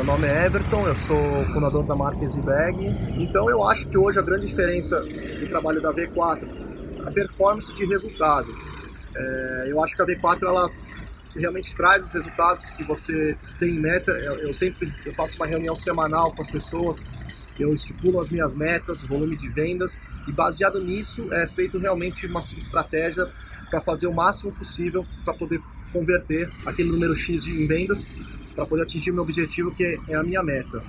meu nome é Everton, eu sou fundador da marca EasyBag. Então eu acho que hoje a grande diferença do trabalho da V4 é a performance de resultado. É, eu acho que a V4 ela realmente traz os resultados que você tem em meta. Eu, eu sempre eu faço uma reunião semanal com as pessoas, eu estipulo as minhas metas, volume de vendas e baseado nisso é feito realmente uma estratégia para fazer o máximo possível para poder converter aquele número X de, vendas para poder atingir meu objetivo que é a minha meta.